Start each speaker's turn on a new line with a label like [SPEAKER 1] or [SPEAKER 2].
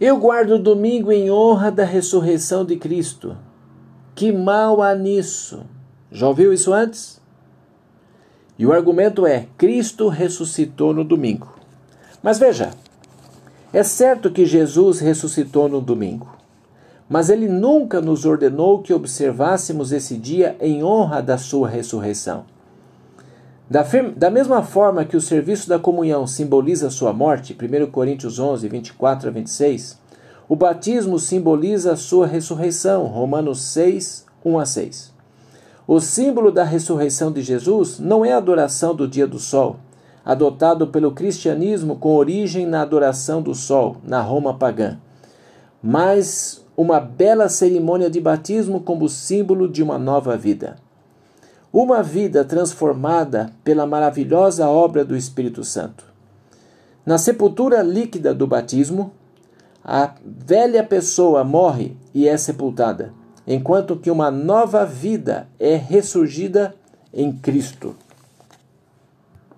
[SPEAKER 1] Eu guardo o domingo em honra da ressurreição de Cristo. Que mal há nisso? Já ouviu isso antes? E o argumento é: Cristo ressuscitou no domingo. Mas veja, é certo que Jesus ressuscitou no domingo, mas ele nunca nos ordenou que observássemos esse dia em honra da sua ressurreição. Da, da, mesma forma que o serviço da comunhão simboliza sua morte, 1 Coríntios 11, 24 a 26, o batismo simboliza a sua ressurreição, Romanos 6, 1 a 6. O símbolo da ressurreição de Jesus não é a adoração do dia do sol, adotado pelo cristianismo com origem na adoração do sol, na Roma pagã, mas uma bela cerimônia de batismo como símbolo de uma nova vida. Uma vida transformada pela maravilhosa obra do Espírito Santo. Na sepultura líquida do batismo, a velha pessoa morre e é sepultada, enquanto que uma nova vida é ressurgida em Cristo.